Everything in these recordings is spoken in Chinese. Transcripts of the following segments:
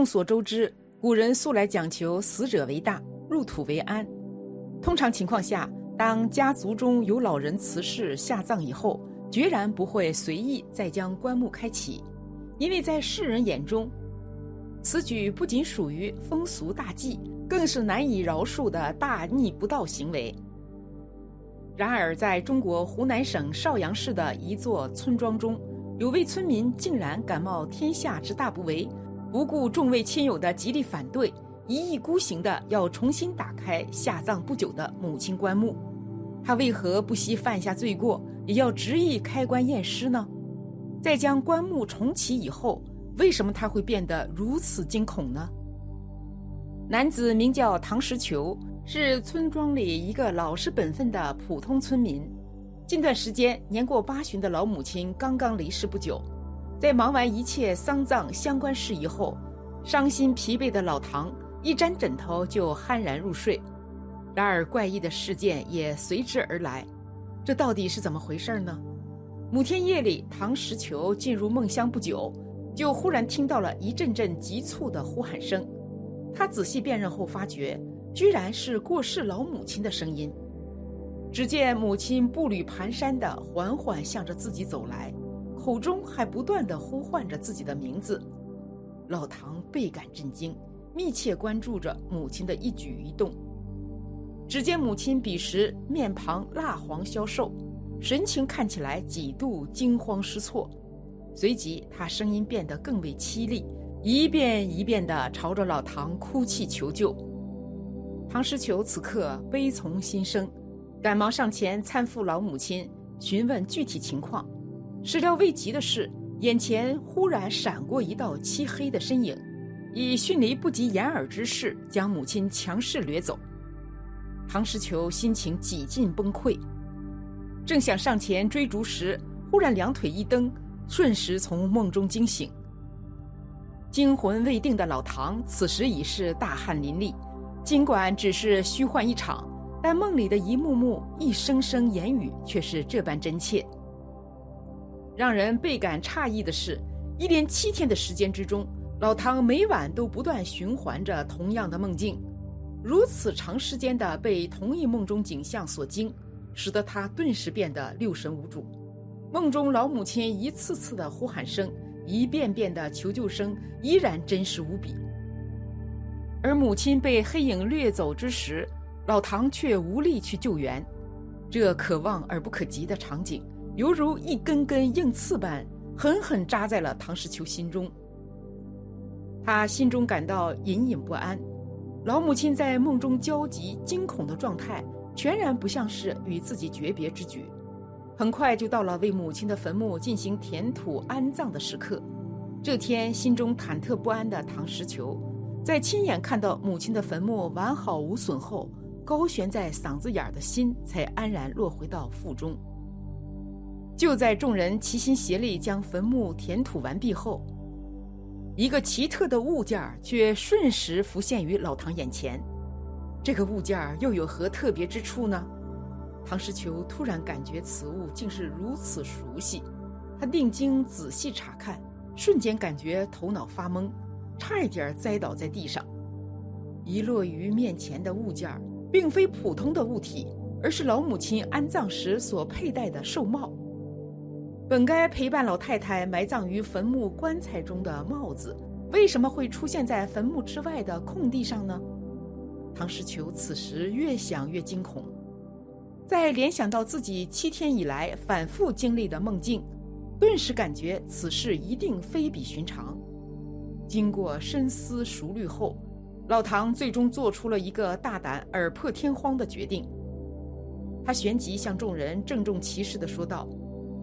众所周知，古人素来讲求死者为大，入土为安。通常情况下，当家族中有老人辞世下葬以后，决然不会随意再将棺木开启，因为在世人眼中，此举不仅属于风俗大忌，更是难以饶恕的大逆不道行为。然而，在中国湖南省邵阳市的一座村庄中，有位村民竟然敢冒天下之大不韪，不顾众位亲友的极力反对，一意孤行的要重新打开下葬不久的母亲棺木。他为何不惜犯下罪过，也要执意开棺验尸呢？在将棺木重启以后，为什么他会变得如此惊恐呢？男子名叫唐石球，是村庄里一个老实本分的普通村民。近段时间，年过八旬的老母亲刚刚离世不久，在忙完一切丧葬相关事宜后，伤心疲惫的老唐一沾枕头就酣然入睡。然而，怪异的事件也随之而来，这到底是怎么回事呢？某天夜里，唐石球进入梦乡不久，就忽然听到了一阵阵急促的呼喊声。他仔细辨认后，发觉居然是过世老母亲的声音。只见母亲步履蹒跚地缓缓向着自己走来，口中还不断的呼唤着自己的名字。老唐倍感震惊，密切关注着母亲的一举一动。只见母亲彼时面庞蜡黄消瘦，神情看起来几度惊慌失措。随即，她声音变得更为凄厉，一遍一遍地朝着老唐哭泣求救。唐诗球此刻悲从心生，赶忙上前搀扶老母亲，询问具体情况。始料未及的是，眼前忽然闪过一道漆黑的身影，以迅雷不及掩耳之势将母亲强势掠走。唐石球心情几近崩溃，正想上前追逐时，忽然两腿一蹬，瞬时从梦中惊醒。惊魂未定的老唐此时已是大汗淋漓，尽管只是虚幻一场，但梦里的一幕幕、一声声言语却是这般真切。让人倍感诧异的是，一连七天的时间之中，老唐每晚都不断循环着同样的梦境。如此长时间的被同一梦中景象所惊，使得他顿时变得六神无主。梦中老母亲一次次的呼喊声，一遍遍的求救声，依然真实无比。而母亲被黑影掠走之时，老唐却无力去救援。这可望而不可及的场景，犹如一根根硬刺般，狠狠扎在了唐石球心中。他心中感到隐隐不安。老母亲在梦中焦急惊恐的状态，全然不像是与自己诀别之举。很快就到了为母亲的坟墓进行填土安葬的时刻。这天，心中忐忑不安的唐石球，在亲眼看到母亲的坟墓完好无损后，高悬在嗓子眼的心才安然落回到腹中。就在众人齐心协力将坟墓填土完毕后。一个奇特的物件却瞬时浮现于老唐眼前，这个物件又有何特别之处呢？唐石球突然感觉此物竟是如此熟悉，他定睛仔细查看，瞬间感觉头脑发懵，差一点栽倒在地上。遗落于面前的物件并非普通的物体，而是老母亲安葬时所佩戴的寿帽。本该陪伴老太太埋葬于坟墓棺材中的帽子，为什么会出现在坟墓之外的空地上呢？唐诗球此时越想越惊恐，在联想到自己七天以来反复经历的梦境，顿时感觉此事一定非比寻常。经过深思熟虑后，老唐最终做出了一个大胆而破天荒的决定。他旋即向众人郑重其事地说道。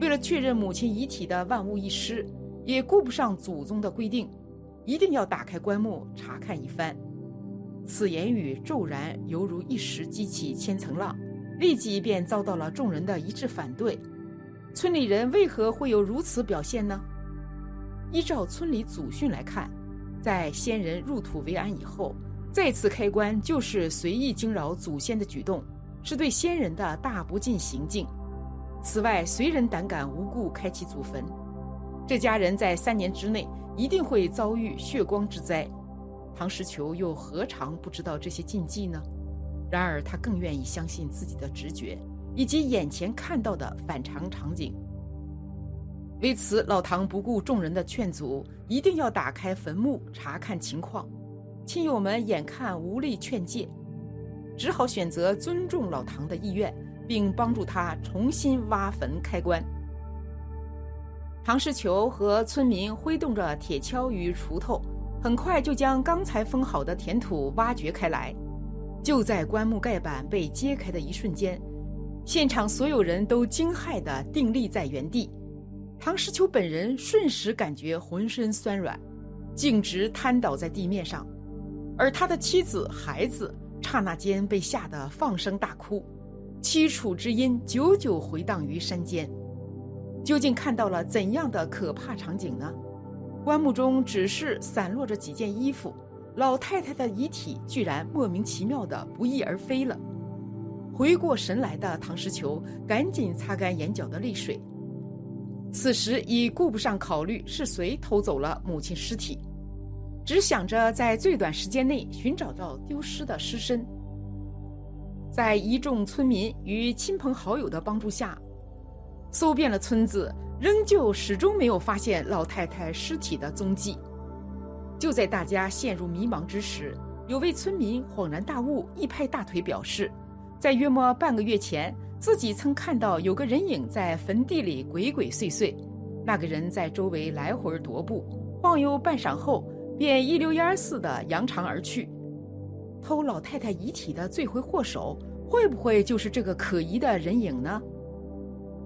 为了确认母亲遗体的万无一失，也顾不上祖宗的规定，一定要打开棺木查看一番。此言语骤然犹如一石激起千层浪，立即便遭到了众人的一致反对。村里人为何会有如此表现呢？依照村里祖训来看，在先人入土为安以后，再次开棺就是随意惊扰祖先的举动，是对先人的大不敬行径。此外，谁人胆敢无故开启祖坟，这家人在三年之内一定会遭遇血光之灾，唐石球又何尝不知道这些禁忌呢？然而他更愿意相信自己的直觉，以及眼前看到的反常场景。为此，老唐不顾众人的劝阻，一定要打开坟墓查看情况。亲友们眼看无力劝诫，只好选择尊重老唐的意愿，并帮助他重新挖坟开棺。唐世球和村民挥动着铁锹与锄头，很快就将刚才封好的田土挖掘开来。就在棺木盖板被揭开的一瞬间，现场所有人都惊骇地定立在原地。唐世球本人瞬时感觉浑身酸软，径直瘫倒在地面上，而他的妻子、孩子刹那间被吓得放声大哭，凄楚之音久久回荡于山间。究竟看到了怎样的可怕场景呢？棺木中只是散落着几件衣服，老太太的遗体居然莫名其妙的不翼而飞了。回过神来的唐石球赶紧擦干眼角的泪水，此时已顾不上考虑是谁偷走了母亲尸体，只想着在最短时间内寻找到丢失的尸身。在一众村民与亲朋好友的帮助下。搜遍了村子，仍旧始终没有发现老太太尸体的踪迹。就在大家陷入迷茫之时，有位村民恍然大悟，一拍大腿表示，在约莫半个月前，自己曾看到有个人影在坟地里鬼鬼祟祟。那个人在周围来回踱步，晃悠半晌后，便一溜烟似的扬长而去。偷老太太遗体的罪魁祸首，会不会就是这个可疑的人影呢？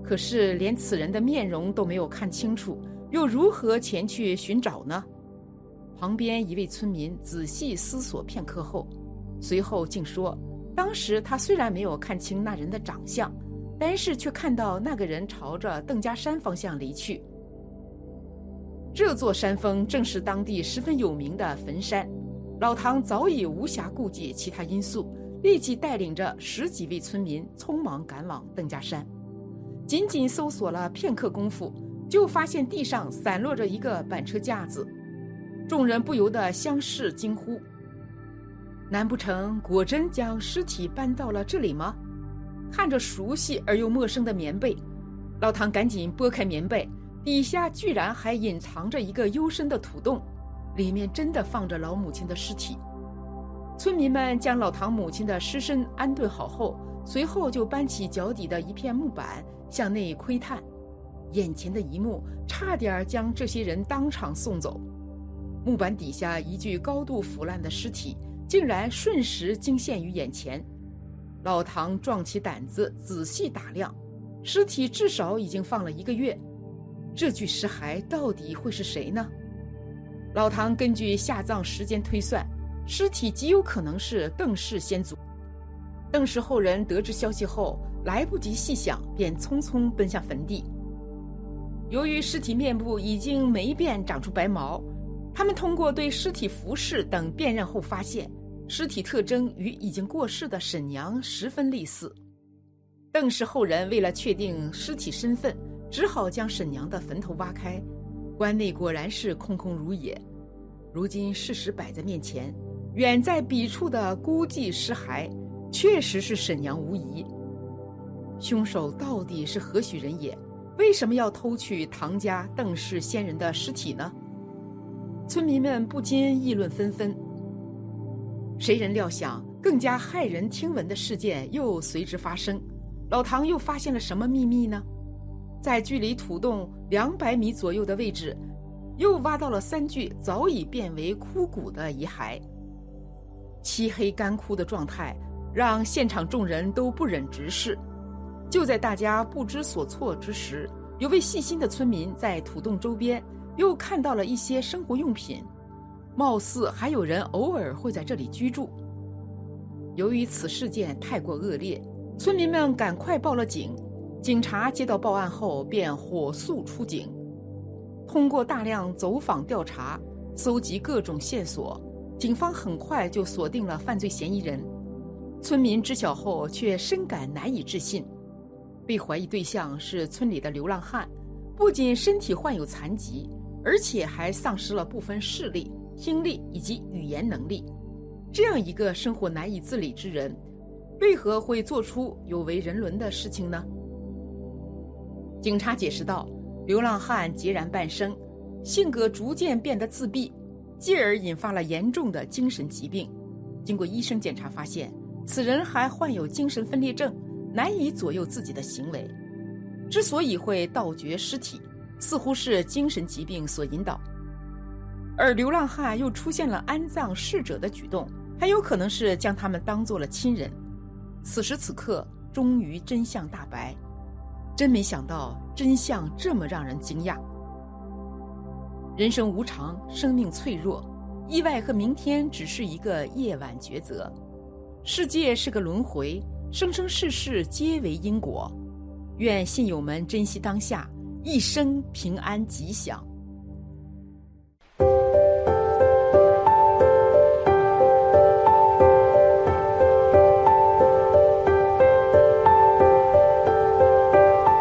可是连此人的面容都没有看清楚，又如何前去寻找呢？旁边一位村民仔细思索片刻后，随后竟说：“当时他虽然没有看清那人的长相，但是却看到那个人朝着邓家山方向离去。这座山峰正是当地十分有名的坟山。老唐早已无暇顾及其他因素，立即带领着十几位村民匆忙赶往邓家山。”仅仅搜索了片刻功夫，就发现地上散落着一个板车架子，众人不由得相视惊呼：“难不成果真将尸体搬到了这里吗？”看着熟悉而又陌生的棉被，老唐赶紧拨开棉被，底下居然还隐藏着一个幽深的土洞，里面真的放着老母亲的尸体。村民们将老唐母亲的尸身安顿好后，随后就搬起脚底的一片木板。向内窥探，眼前的一幕差点将这些人当场送走。木板底下一具高度腐烂的尸体，竟然瞬时惊现于眼前。老唐壮起胆子仔细打量，尸体至少已经放了一个月。这具尸骸到底会是谁呢？老唐根据下葬时间推算，尸体极有可能是邓氏先祖。邓氏后人得知消息后。来不及细想，便匆匆奔向坟地。由于尸体面部已经霉变，长出白毛，他们通过对尸体服饰等辨认后发现，尸体特征与已经过世的沈娘十分类似。邓氏后人为了确定尸体身份，只好将沈娘的坟头挖开，棺内果然是空空如也。如今事实摆在面前，远在彼处的孤寂尸骸，确实是沈娘无疑。凶手到底是何许人也？为什么要偷去唐家邓氏先人的尸体呢？村民们不禁议论纷纷。谁人料想，更加骇人听闻的事件又随之发生。老唐又发现了什么秘密呢？在距离土洞两百米左右的位置，又挖到了三具早已变为枯骨的遗骸。漆黑干枯的状态，让现场众人都不忍直视。就在大家不知所措之时，有位细心的村民在土洞周边又看到了一些生活用品，貌似还有人偶尔会在这里居住。由于此事件太过恶劣，村民们赶快报了警。警察接到报案后便火速出警，通过大量走访调查，搜集各种线索，警方很快就锁定了犯罪嫌疑人。村民知晓后却深感难以置信。被怀疑对象是村里的流浪汉，不仅身体患有残疾，而且还丧失了部分视力，听力以及语言能力。这样一个生活难以自理之人，为何会做出有违人伦的事情呢？警察解释道：“流浪汉孑然半生，性格逐渐变得自闭，继而引发了严重的精神疾病。经过医生检查，发现此人还患有精神分裂症，难以左右自己的行为。之所以会盗掘尸体，似乎是精神疾病所引导。而流浪汉又出现了安葬逝者的举动，很有可能是将他们当做了亲人。此时此刻，终于真相大白。”真没想到，真相这么让人惊讶。人生无常，生命脆弱，意外和明天只是一个夜晚抉择。世界是个轮回，生生世世皆为因果。愿信友们珍惜当下，一生平安吉祥。